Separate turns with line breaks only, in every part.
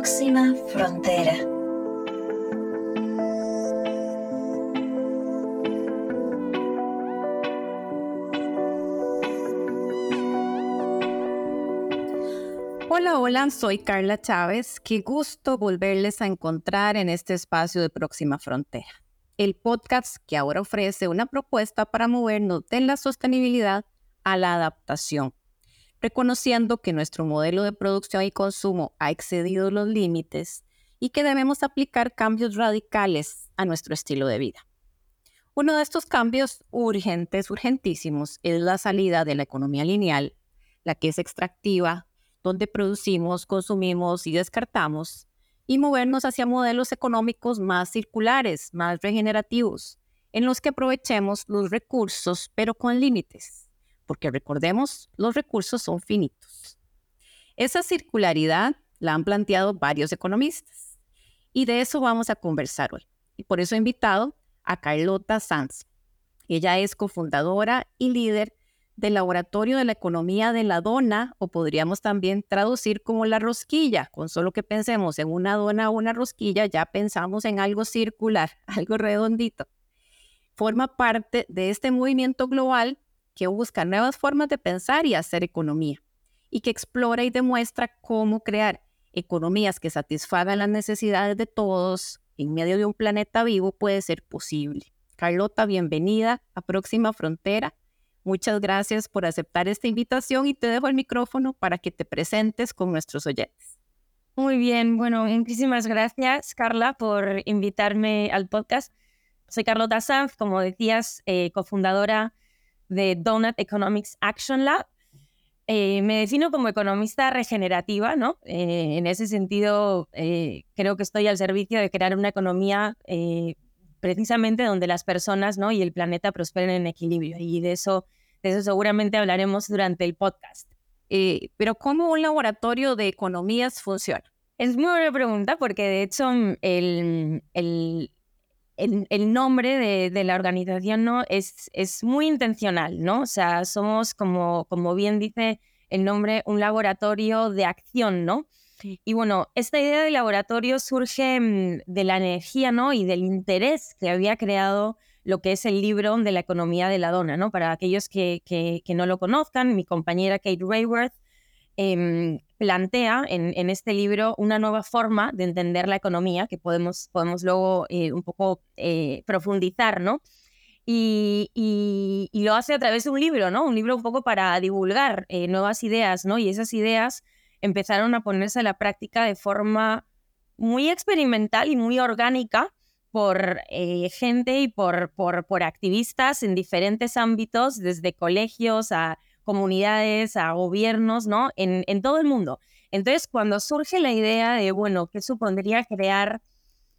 Próxima frontera.
Hola, hola, soy Carla Chávez. Qué gusto volverles a encontrar en este espacio de Próxima Frontera, el podcast que ahora ofrece una propuesta para movernos de la sostenibilidad a la adaptación reconociendo que nuestro modelo de producción y consumo ha excedido los límites y que debemos aplicar cambios radicales a nuestro estilo de vida. Uno de estos cambios urgentes, urgentísimos, es la salida de la economía lineal, la que es extractiva, donde producimos, consumimos y descartamos, y movernos hacia modelos económicos más circulares, más regenerativos, en los que aprovechemos los recursos, pero con límites porque recordemos, los recursos son finitos. Esa circularidad la han planteado varios economistas y de eso vamos a conversar hoy. Y por eso he invitado a Carlota Sanz. Ella es cofundadora y líder del Laboratorio de la Economía de la Dona, o podríamos también traducir como la rosquilla. Con solo que pensemos en una dona o una rosquilla, ya pensamos en algo circular, algo redondito. Forma parte de este movimiento global que busca nuevas formas de pensar y hacer economía, y que explora y demuestra cómo crear economías que satisfagan las necesidades de todos en medio de un planeta vivo puede ser posible. Carlota, bienvenida a Próxima Frontera. Muchas gracias por aceptar esta invitación y te dejo el micrófono para que te presentes con nuestros oyentes.
Muy bien, bueno, muchísimas gracias Carla por invitarme al podcast. Soy Carlota Sanz, como decías, eh, cofundadora de Donut Economics Action Lab. Eh, me defino como economista regenerativa, ¿no? Eh, en ese sentido, eh, creo que estoy al servicio de crear una economía precisamente donde las personas ¿no? y el planeta prosperen en equilibrio. Y de eso, de eso seguramente hablaremos durante el podcast.
pero ¿cómo un laboratorio de economías funciona?
Es muy buena pregunta porque de hecho el, el, el, nombre de, la organización ¿no? es, es muy intencional, ¿no? O sea, somos, como, como bien dice el nombre, un laboratorio de acción, ¿no? Y bueno, esta idea de laboratorio surge mm, de la energía, ¿no? Y del interés que había creado lo que es el libro de la economía de la dona, ¿no? Para aquellos que, que, que no lo conozcan, mi compañera Kate Rayworth Em, plantea en, este libro una nueva forma de entender la economía que podemos, podemos luego eh, un poco eh, profundizar, ¿no? Y, lo hace a través de un libro, ¿no? Un libro un poco para divulgar eh, nuevas ideas, ¿no? Y esas ideas empezaron a ponerse a la práctica de forma muy experimental y muy orgánica por gente y por, por, por activistas en diferentes ámbitos, desde colegios a comunidades, a gobiernos, ¿no? En, en todo el mundo. Entonces, cuando surge la idea de, bueno, ¿qué supondría crear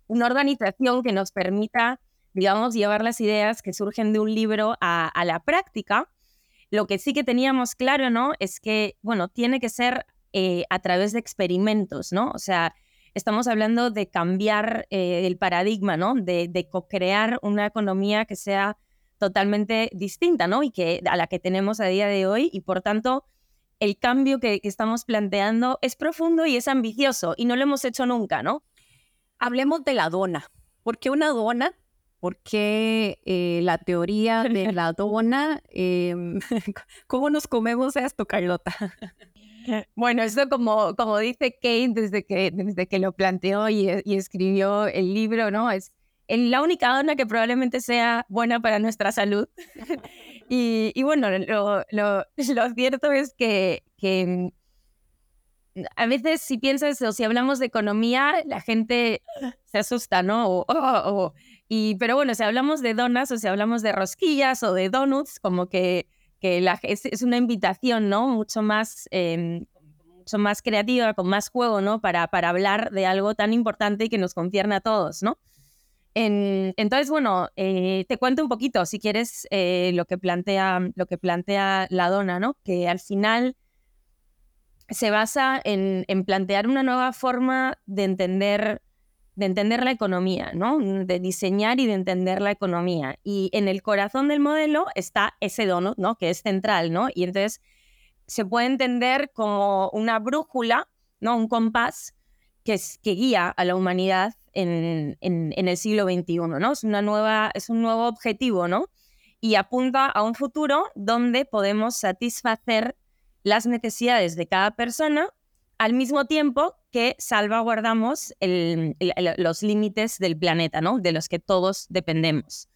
una organización que nos permita, digamos, llevar las ideas que surgen de un libro a, la práctica? Lo que sí que teníamos claro, ¿no? Es que, bueno, tiene que ser eh, a través de experimentos, ¿no? O sea, estamos hablando de cambiar eh, el paradigma, ¿no? De, de co-crear una economía que sea totalmente distinta, ¿no? Y que a la que tenemos a día de hoy y por tanto el cambio que, estamos planteando es profundo y es ambicioso y no lo hemos hecho nunca, ¿no?
Hablemos de la dona. ¿Por qué una dona? ¿Por qué eh, la teoría de la dona? Em, ¿Cómo nos comemos esto, Carlota?
Bueno, esto como, como dice Kate desde que, desde que lo planteó y, y escribió el libro, ¿no? Es la única dona que probablemente sea buena para nuestra salud. y, bueno, lo, lo, cierto es que, que mm, a veces si piensas o si hablamos de economía, la gente se asusta, ¿no? O, o, y, pero bueno, si hablamos de donas o si hablamos de rosquillas o de donuts, como que, que la, es, es, una invitación, ¿no? Mucho más, eh, mucho más creativa, con más juego, ¿no? Para, para hablar de algo tan importante y que nos concierne a todos, ¿no? Entonces, bueno, eh, te cuento un poquito, si quieres, eh, lo, que plantea, lo que plantea la dona, ¿no? Que al final se basa en, plantear una nueva forma de entender, de entender la economía, ¿no? De diseñar y de entender la economía. Y en el corazón del modelo está ese donut, ¿no? Que es central, ¿no? Y entonces se puede entender como una brújula, ¿no? Un compás que, guía a la humanidad en, el siglo XXI, ¿no? Es, una nueva, es un nuevo objetivo, ¿no? Y apunta a un futuro donde podemos satisfacer las necesidades de cada persona al mismo tiempo que salvaguardamos los límites del planeta, ¿no? De los que todos dependemos.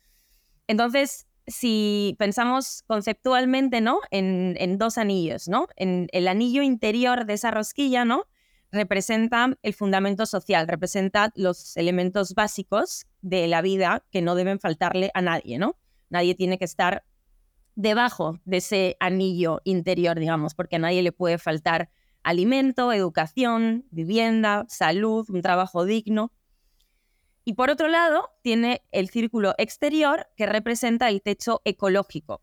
Entonces, si pensamos conceptualmente, ¿no? En, en, dos anillos, ¿no? En el anillo interior de esa rosquilla, ¿no? Representa el fundamento social, representa los elementos básicos de la vida que no deben faltarle a nadie, ¿no? Nadie tiene que estar debajo de ese anillo interior, digamos, porque a nadie le puede faltar alimento, educación, vivienda, salud, un trabajo digno. Y por otro lado, tiene el círculo exterior que representa el techo ecológico.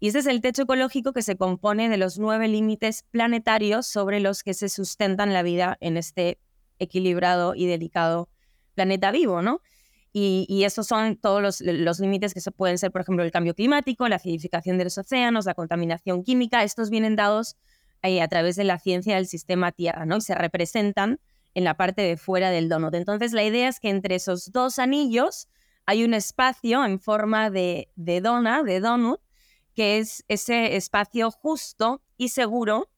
Y ese es el techo ecológico que se compone de los nueve límites planetarios sobre los que se sustentan la vida en este equilibrado y delicado planeta vivo, ¿no? Y, esos son todos los, límites que se pueden ser, por ejemplo, el cambio climático, la acidificación de los océanos, la contaminación química. Estos vienen dados a través de la ciencia del sistema Tierra, ¿no? Y se representan en la parte de fuera del donut. Entonces, la idea es que entre esos dos anillos hay un espacio en forma de, de dona, de donut, que es ese espacio justo y seguro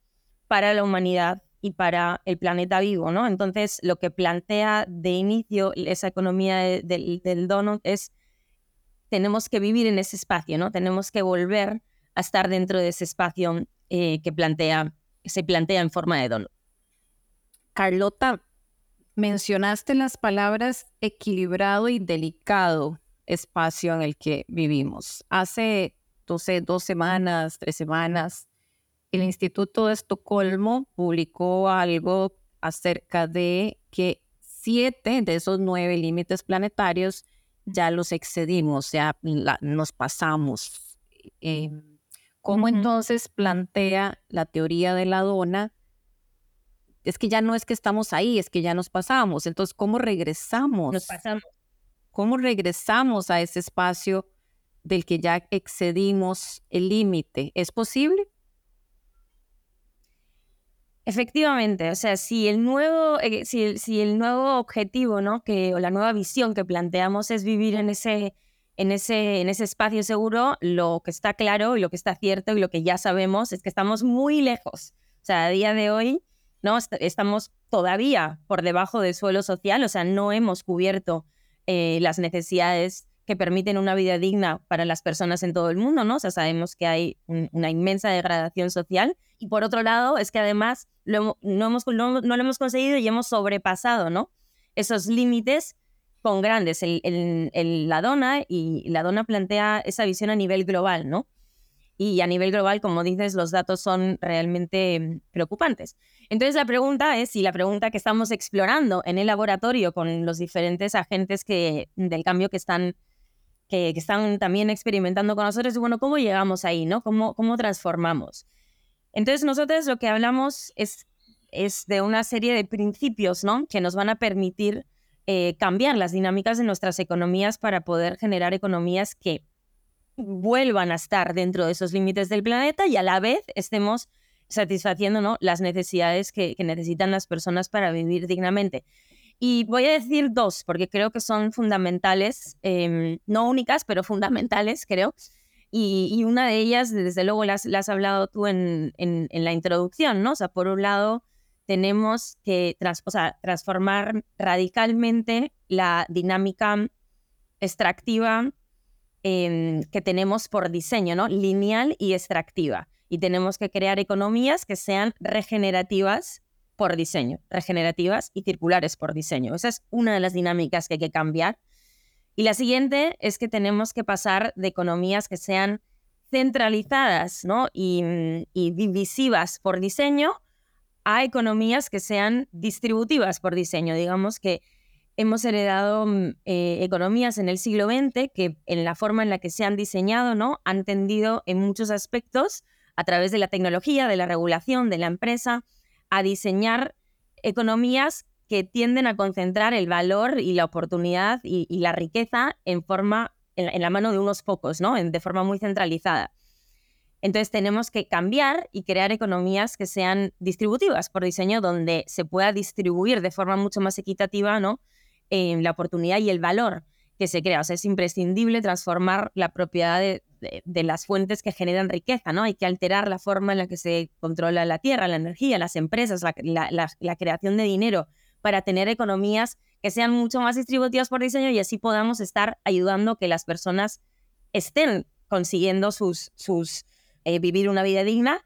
para la humanidad y para el planeta vivo, ¿no? Entonces, lo que plantea de inicio esa economía del, donut es tenemos que vivir en ese espacio, ¿no? Tenemos que volver a estar dentro de ese espacio eh, que plantea, se plantea en forma de donut.
Carlota, mencionaste las palabras equilibrado y delicado espacio en el que vivimos. Hace, dos semanas, tres semanas, el Instituto de Estocolmo publicó algo acerca de que siete de esos nueve límites planetarios ya los excedimos, ya nos pasamos. Eh, ¿Cómo entonces plantea la teoría de la dona? Es que ya no es que estamos ahí, es que ya nos pasamos. Entonces, ¿cómo regresamos?
Nos pasamos.
¿Cómo regresamos a ese espacio del que ya excedimos el límite? ¿Es posible?
Efectivamente, o sea, si el nuevo, eh, si, nuevo objetivo, ¿no? Que, o la nueva visión que planteamos es vivir en ese en ese, en ese espacio seguro, lo que está claro y lo que está cierto y lo que ya sabemos es que estamos muy lejos. O sea, a día de hoy, ¿no? estamos todavía por debajo del suelo social, o sea, no hemos cubierto eh, las necesidades que permiten una vida digna para las personas en todo el mundo, ¿no? O sabemos que hay una inmensa degradación social y por otro lado es que además no, hemos, no, no, lo hemos conseguido y hemos sobrepasado, ¿no? Esos límites con grandes. La dona y la dona plantea esa visión a nivel global, ¿no? Y a nivel global, como dices, los datos son realmente mm, preocupantes. Entonces la pregunta es, y la pregunta que estamos explorando en el laboratorio con los diferentes agentes que, del cambio que están, que, están también experimentando con nosotros, es, bueno, ¿cómo llegamos ahí, no? ¿Cómo, cómo transformamos? Entonces nosotros lo que hablamos es, es de una serie de principios, ¿no? Que nos van a permitir eh, cambiar las dinámicas de nuestras economías para poder generar economías que vuelvan a estar dentro de esos límites del planeta y a la vez estemos satisfaciendo ¿no? las necesidades que, necesitan las personas para vivir dignamente. Y voy a decir dos, porque creo que son fundamentales, em, no únicas, pero fundamentales, creo. Y, una de ellas, desde luego, las, has hablado tú en, en, en, la introducción, ¿no? O sea, por un lado, tenemos que transformar radicalmente la dinámica extractiva em, que tenemos por diseño, ¿no? Lineal y extractiva. Y tenemos que crear economías que sean regenerativas por diseño, regenerativas y circulares por diseño. Esa es una de las dinámicas que hay que cambiar. Y la siguiente es que tenemos que pasar de economías que sean centralizadas ¿no? y, y divisivas por diseño a economías que sean distributivas por diseño. Digamos que hemos heredado mm, eh, economías en el siglo XX que en la forma en la que se han diseñado, ¿no? Han tendido en muchos aspectos, a través de la tecnología, de la regulación, de la empresa, a diseñar economías que tienden a concentrar el valor y la oportunidad y, la riqueza en forma en, la mano de unos pocos, ¿no? de forma muy centralizada. Entonces tenemos que cambiar y crear economías que sean distributivas por diseño, donde se pueda distribuir de forma mucho más equitativa ¿no? Eh, la oportunidad y el valor que se crea. O sea, es imprescindible transformar la propiedad de, las fuentes que generan riqueza, ¿no? Hay que alterar la forma en la que se controla la tierra, la energía, las empresas, la, creación de dinero para tener economías que sean mucho más distributivas por diseño y así podamos estar ayudando que las personas estén consiguiendo sus, sus eh, vivir una vida digna.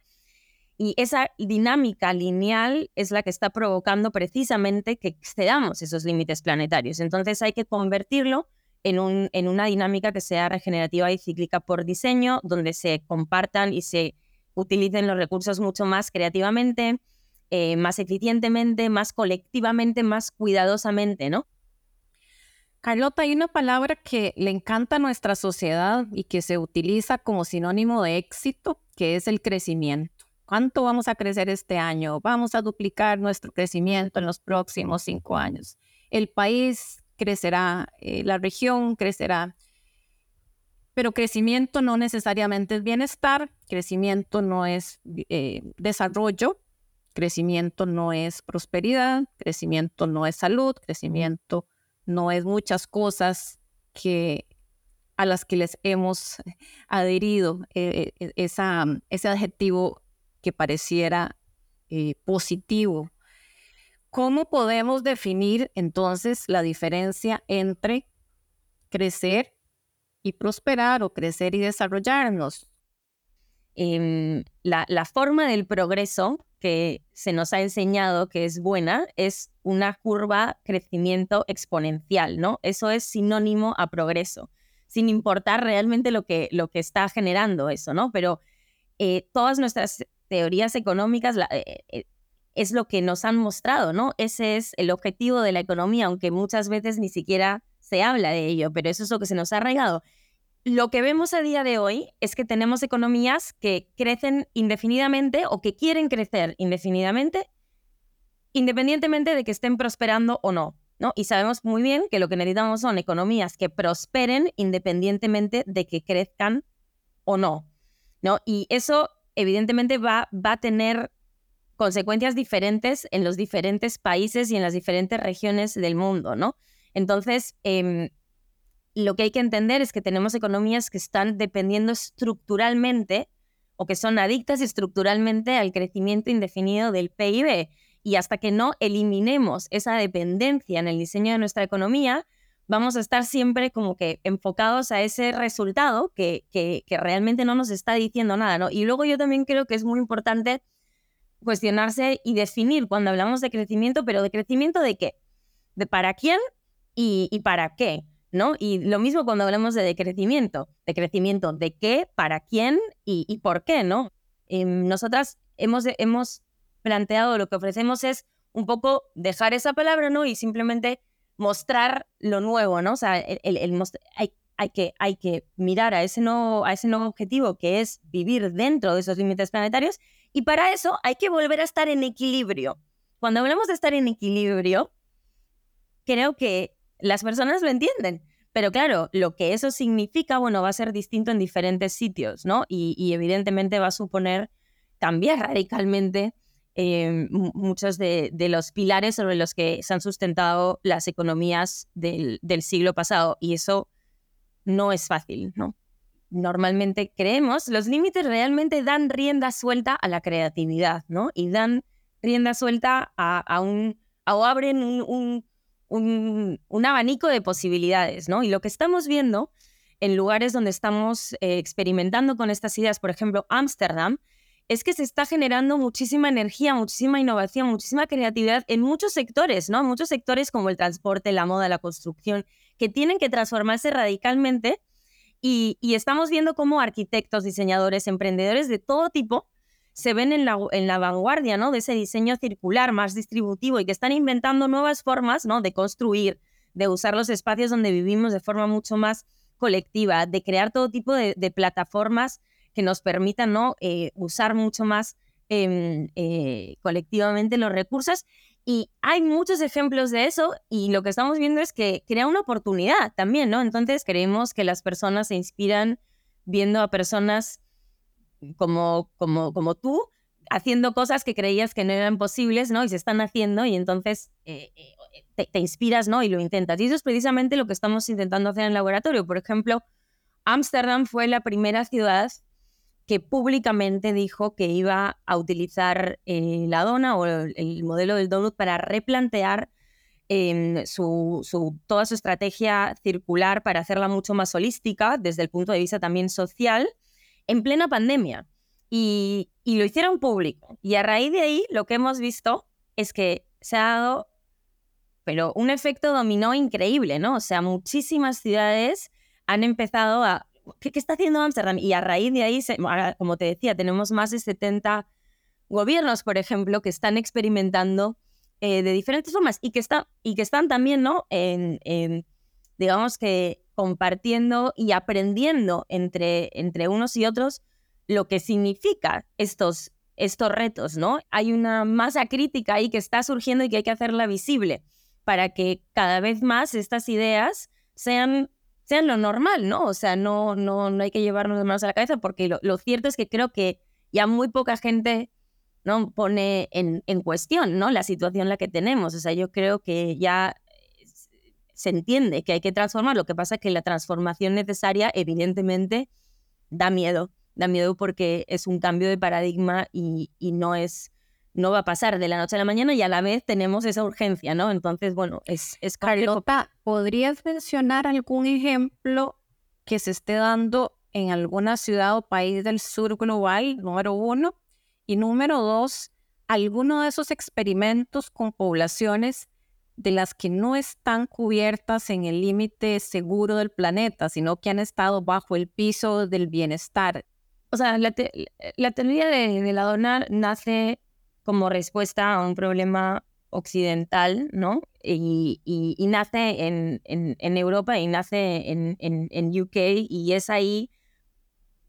Y esa dinámica lineal es la que está provocando precisamente que excedamos esos límites planetarios. Entonces hay que convertirlo en, un, en una dinámica que sea regenerativa y cíclica por diseño, donde se compartan y se utilicen los recursos mucho más creativamente, eh, más eficientemente, más colectivamente, más cuidadosamente, ¿no?
Carlota, hay una palabra que le encanta a nuestra sociedad y que se utiliza como sinónimo de éxito, que es el crecimiento. ¿Cuánto vamos a crecer este año? Vamos a duplicar nuestro crecimiento en los próximos cinco años. El país crecerá, eh, la región crecerá. Pero crecimiento no necesariamente es bienestar, crecimiento no es eh, desarrollo, crecimiento no es prosperidad, crecimiento no es salud, crecimiento no es muchas cosas que a las que les hemos adherido eh, esa, ese adjetivo que pareciera positivo ¿Cómo podemos definir entonces la diferencia entre crecer y prosperar o crecer y desarrollarnos?
Em, la, forma del progreso que se nos ha enseñado que es buena es una curva crecimiento exponencial, ¿no? Eso es sinónimo a progreso, sin importar realmente lo que, lo que está generando eso, ¿no? Pero eh, todas nuestras teorías económicas, eh, eh, es lo que nos han mostrado, ¿no? Ese es el objetivo de la economía, aunque muchas veces ni siquiera se habla de ello, pero eso es lo que se nos ha arraigado. Lo que vemos a día de hoy es que tenemos economías que crecen indefinidamente o que quieren crecer indefinidamente, independientemente de que estén prosperando o no. ¿no? Y sabemos muy bien que lo que necesitamos son economías que prosperen independientemente de que crezcan o no. ¿no? Y eso evidentemente va, va a tener consecuencias diferentes en los diferentes países y en las diferentes regiones del mundo, ¿no? Entonces, em, lo que hay que entender es que tenemos economías que están dependiendo estructuralmente o que son adictas estructuralmente al crecimiento indefinido del PIB. Y hasta que no eliminemos esa dependencia en el diseño de nuestra economía, vamos a estar siempre como que enfocados a ese resultado que, que, que realmente no nos está diciendo nada, ¿no? Y luego yo también creo que es muy importante cuestionarse y definir cuando hablamos de crecimiento, pero de crecimiento de qué, de para quién y, para qué, ¿no? Y lo mismo cuando hablamos de crecimiento, de crecimiento de qué, para quién y, por qué, ¿no? Em, nosotras hemos, hemos planteado lo que ofrecemos es un poco dejar esa palabra, ¿no? Y simplemente mostrar lo nuevo, ¿no? O sea, el, hay, hay, que, hay que mirar a ese, nuevo, a ese nuevo objetivo que es vivir dentro de esos límites planetarios y para eso hay que volver a estar en equilibrio. Cuando hablamos de estar en equilibrio, creo que las personas lo entienden. Pero claro, lo que eso significa, bueno, va a ser distinto en diferentes sitios, ¿no? Y, evidentemente va a suponer cambiar radicalmente eh, muchos de, los pilares sobre los que se han sustentado las economías del, del siglo pasado. Y eso no es fácil, ¿no? Normalmente creemos, los límites realmente dan rienda suelta a la creatividad, ¿no? Y dan rienda suelta a, un, o abren un, un, abanico de posibilidades, ¿no? Y lo que estamos viendo en lugares donde estamos eh, experimentando con estas ideas, por ejemplo, Ámsterdam, es que se está generando muchísima energía, muchísima innovación, muchísima creatividad en muchos sectores, ¿no? Muchos sectores como el transporte, la moda, la construcción, que tienen que transformarse radicalmente y, estamos viendo cómo arquitectos, diseñadores, emprendedores de todo tipo se ven en la, en la vanguardia ¿no? de ese diseño circular más distributivo y que están inventando nuevas formas ¿no? de construir, de usar los espacios donde vivimos de forma mucho más colectiva, de crear todo tipo de, plataformas que nos permitan ¿no? Eh, usar mucho más em, eh, colectivamente los recursos y hay muchos ejemplos de eso y lo que estamos viendo es que crea una oportunidad también, ¿no? Entonces creemos que las personas se inspiran viendo a personas como, como, como tú, haciendo cosas que creías que no eran posibles, ¿no? Y se están haciendo y entonces eh, eh, te, inspiras, ¿no? Y lo intentas. Y eso es precisamente lo que estamos intentando hacer en el laboratorio. Por ejemplo, Ámsterdam fue la primera ciudad que públicamente dijo que iba a utilizar eh, la dona o el, modelo del donut para replantear em, su, toda su estrategia circular para hacerla mucho más holística desde el punto de vista también social en plena pandemia. Y, y lo hicieron público. Y a raíz de ahí lo que hemos visto es que se ha dado, pero un efecto dominó increíble, ¿no? O sea, muchísimas ciudades han empezado a... ¿Qué, está haciendo Amsterdam? Y a raíz de ahí, como te decía, tenemos más de 70 gobiernos, por ejemplo, que están experimentando eh, de diferentes formas y que, está, y que están también, ¿no? En, digamos que compartiendo y aprendiendo entre, entre unos y otros lo que significa estos, estos retos, ¿no? Hay una masa crítica ahí que está surgiendo y que hay que hacerla visible para que cada vez más estas ideas sean sean lo normal, ¿no? O sea, no, no, no hay que llevarnos de manos a la cabeza porque lo, cierto es que creo que ya muy poca gente ¿no? pone en, en, cuestión ¿no? la situación en la que tenemos. O sea, yo creo que ya se entiende que hay que transformar. Lo que pasa es que la transformación necesaria, evidentemente, da miedo. Da miedo porque es un cambio de paradigma y, y no es no va a pasar de la noche a la mañana y a la vez tenemos esa urgencia, ¿no? Entonces, bueno, es, es
Carlota, ¿podrías mencionar algún ejemplo que se esté dando en alguna ciudad o país del sur global, número uno? Y número dos, alguno de esos experimentos con poblaciones de las que no están cubiertas en el límite seguro del planeta, sino que han estado bajo el piso del bienestar.
O sea, la, teoría de, de la dona nace como respuesta a un problema occidental, ¿no? Y, nace en, Europa y nace en, en, UK y es ahí,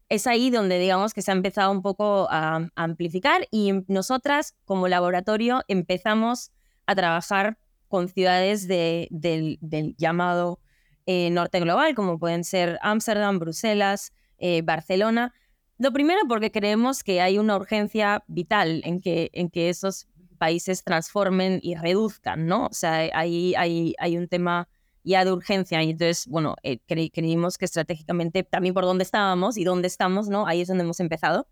es ahí donde digamos que se ha empezado un poco a, amplificar y nosotras como laboratorio empezamos a trabajar con ciudades de, del, del, llamado eh, norte global, como pueden ser Ámsterdam, Bruselas, eh, Barcelona, lo primero porque creemos que hay una urgencia vital en que, en que esos países transformen y reduzcan, ¿no? O sea, hay, hay, hay un tema ya de urgencia y entonces, bueno, eh, creímos que estratégicamente también por dónde estábamos y dónde estamos, ¿no? Ahí es donde hemos empezado.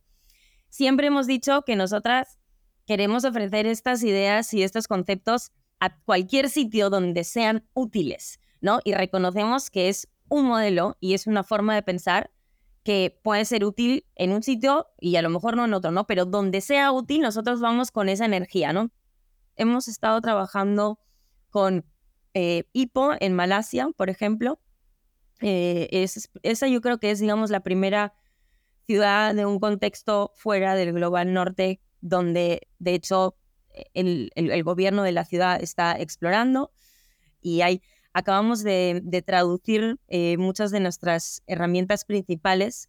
Siempre hemos dicho que nosotras queremos ofrecer estas ideas y estos conceptos a cualquier sitio donde sean útiles, ¿no? Y reconocemos que es un modelo y es una forma de pensar que puede ser útil en un sitio y a lo mejor no en otro, ¿no? Pero donde sea útil, nosotros vamos con esa energía, ¿no? Hemos estado trabajando con eh, Ipo en Malasia, por ejemplo. Eh, es, esa yo creo que es, digamos, la primera ciudad de un contexto fuera del global norte donde, de hecho, el, el gobierno de la ciudad está explorando y hay acabamos de, traducir eh, muchas de nuestras herramientas principales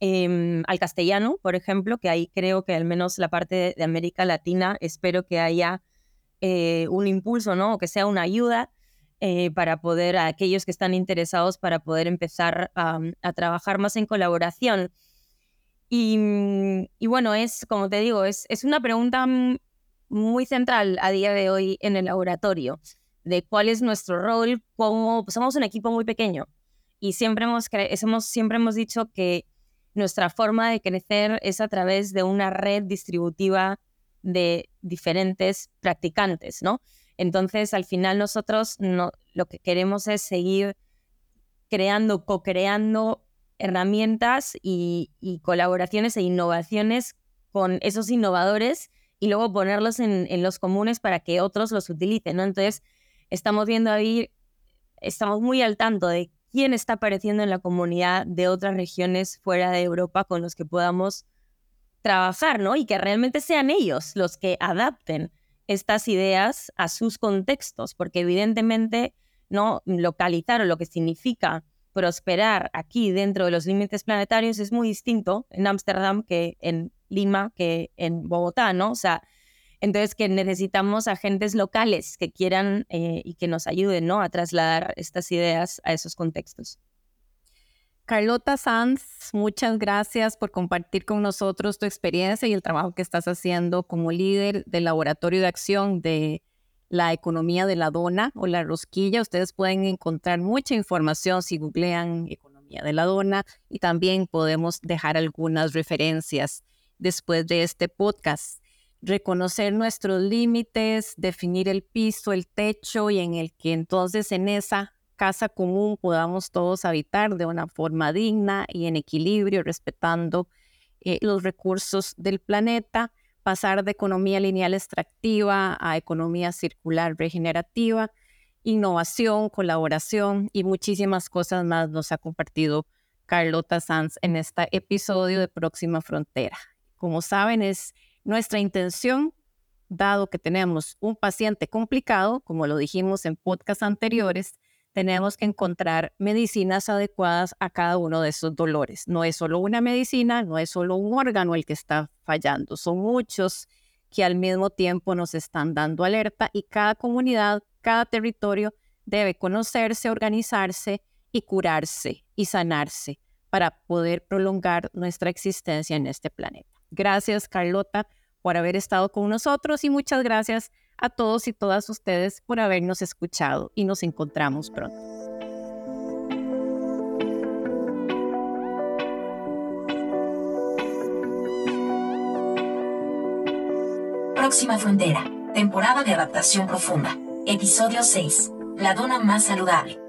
em, al castellano, por ejemplo, que ahí creo que al menos la parte de, América Latina espero que haya eh, un impulso, ¿no? O que sea una ayuda eh, para poder, a aquellos que están interesados, para poder empezar a, trabajar más en colaboración. Y, y, bueno, es, como te digo, es, es una pregunta muy central a día de hoy en el laboratorio de cuál es nuestro rol, como pues, somos un equipo muy pequeño y siempre hemos, hemos, siempre hemos dicho que nuestra forma de crecer es a través de una red distributiva de diferentes practicantes, ¿no? Entonces, al final nosotros no, lo que queremos es seguir creando, co-creando herramientas y, colaboraciones e innovaciones con esos innovadores y luego ponerlos en, en, los comunes para que otros los utilicen, ¿no? Entonces, estamos viendo ahí, estamos muy al tanto de quién está apareciendo en la comunidad de otras regiones fuera de Europa con los que podamos trabajar, ¿no? Y que realmente sean ellos los que adapten estas ideas a sus contextos, porque evidentemente, ¿no? Localizar lo que significa prosperar aquí dentro de los límites planetarios es muy distinto en Ámsterdam que en Lima, que en Bogotá, ¿no? O sea, entonces, que necesitamos agentes locales que quieran eh, y que nos ayuden ¿no? a trasladar estas ideas a esos contextos.
Carlota Sanz, muchas gracias por compartir con nosotros tu experiencia y el trabajo que estás haciendo como líder del laboratorio de acción de la economía de la dona o la rosquilla. Ustedes pueden encontrar mucha información si googlean economía de la dona y también podemos dejar algunas referencias después de este podcast. Reconocer nuestros límites, definir el piso, el techo y en el que entonces en esa casa común podamos todos habitar de una forma digna y en equilibrio, respetando eh, los recursos del planeta pasar de economía lineal extractiva a economía circular regenerativa, innovación, colaboración y muchísimas cosas más nos ha compartido Carlota Sanz en este episodio de Próxima Frontera. Como saben, es nuestra intención, dado que tenemos un paciente complicado, como lo dijimos en podcasts anteriores, tenemos que encontrar medicinas adecuadas a cada uno de esos dolores. No es solo una medicina, no es solo un órgano el que está fallando, son muchos que al mismo tiempo nos están dando alerta y cada comunidad, cada territorio debe conocerse, organizarse y curarse y sanarse para poder prolongar nuestra existencia en este planeta. Gracias, Carlota, por haber estado con nosotros y muchas gracias a todos y todas ustedes por habernos escuchado y nos encontramos pronto.
Próxima Frontera, temporada de adaptación profunda, episodio 6, la dona más saludable.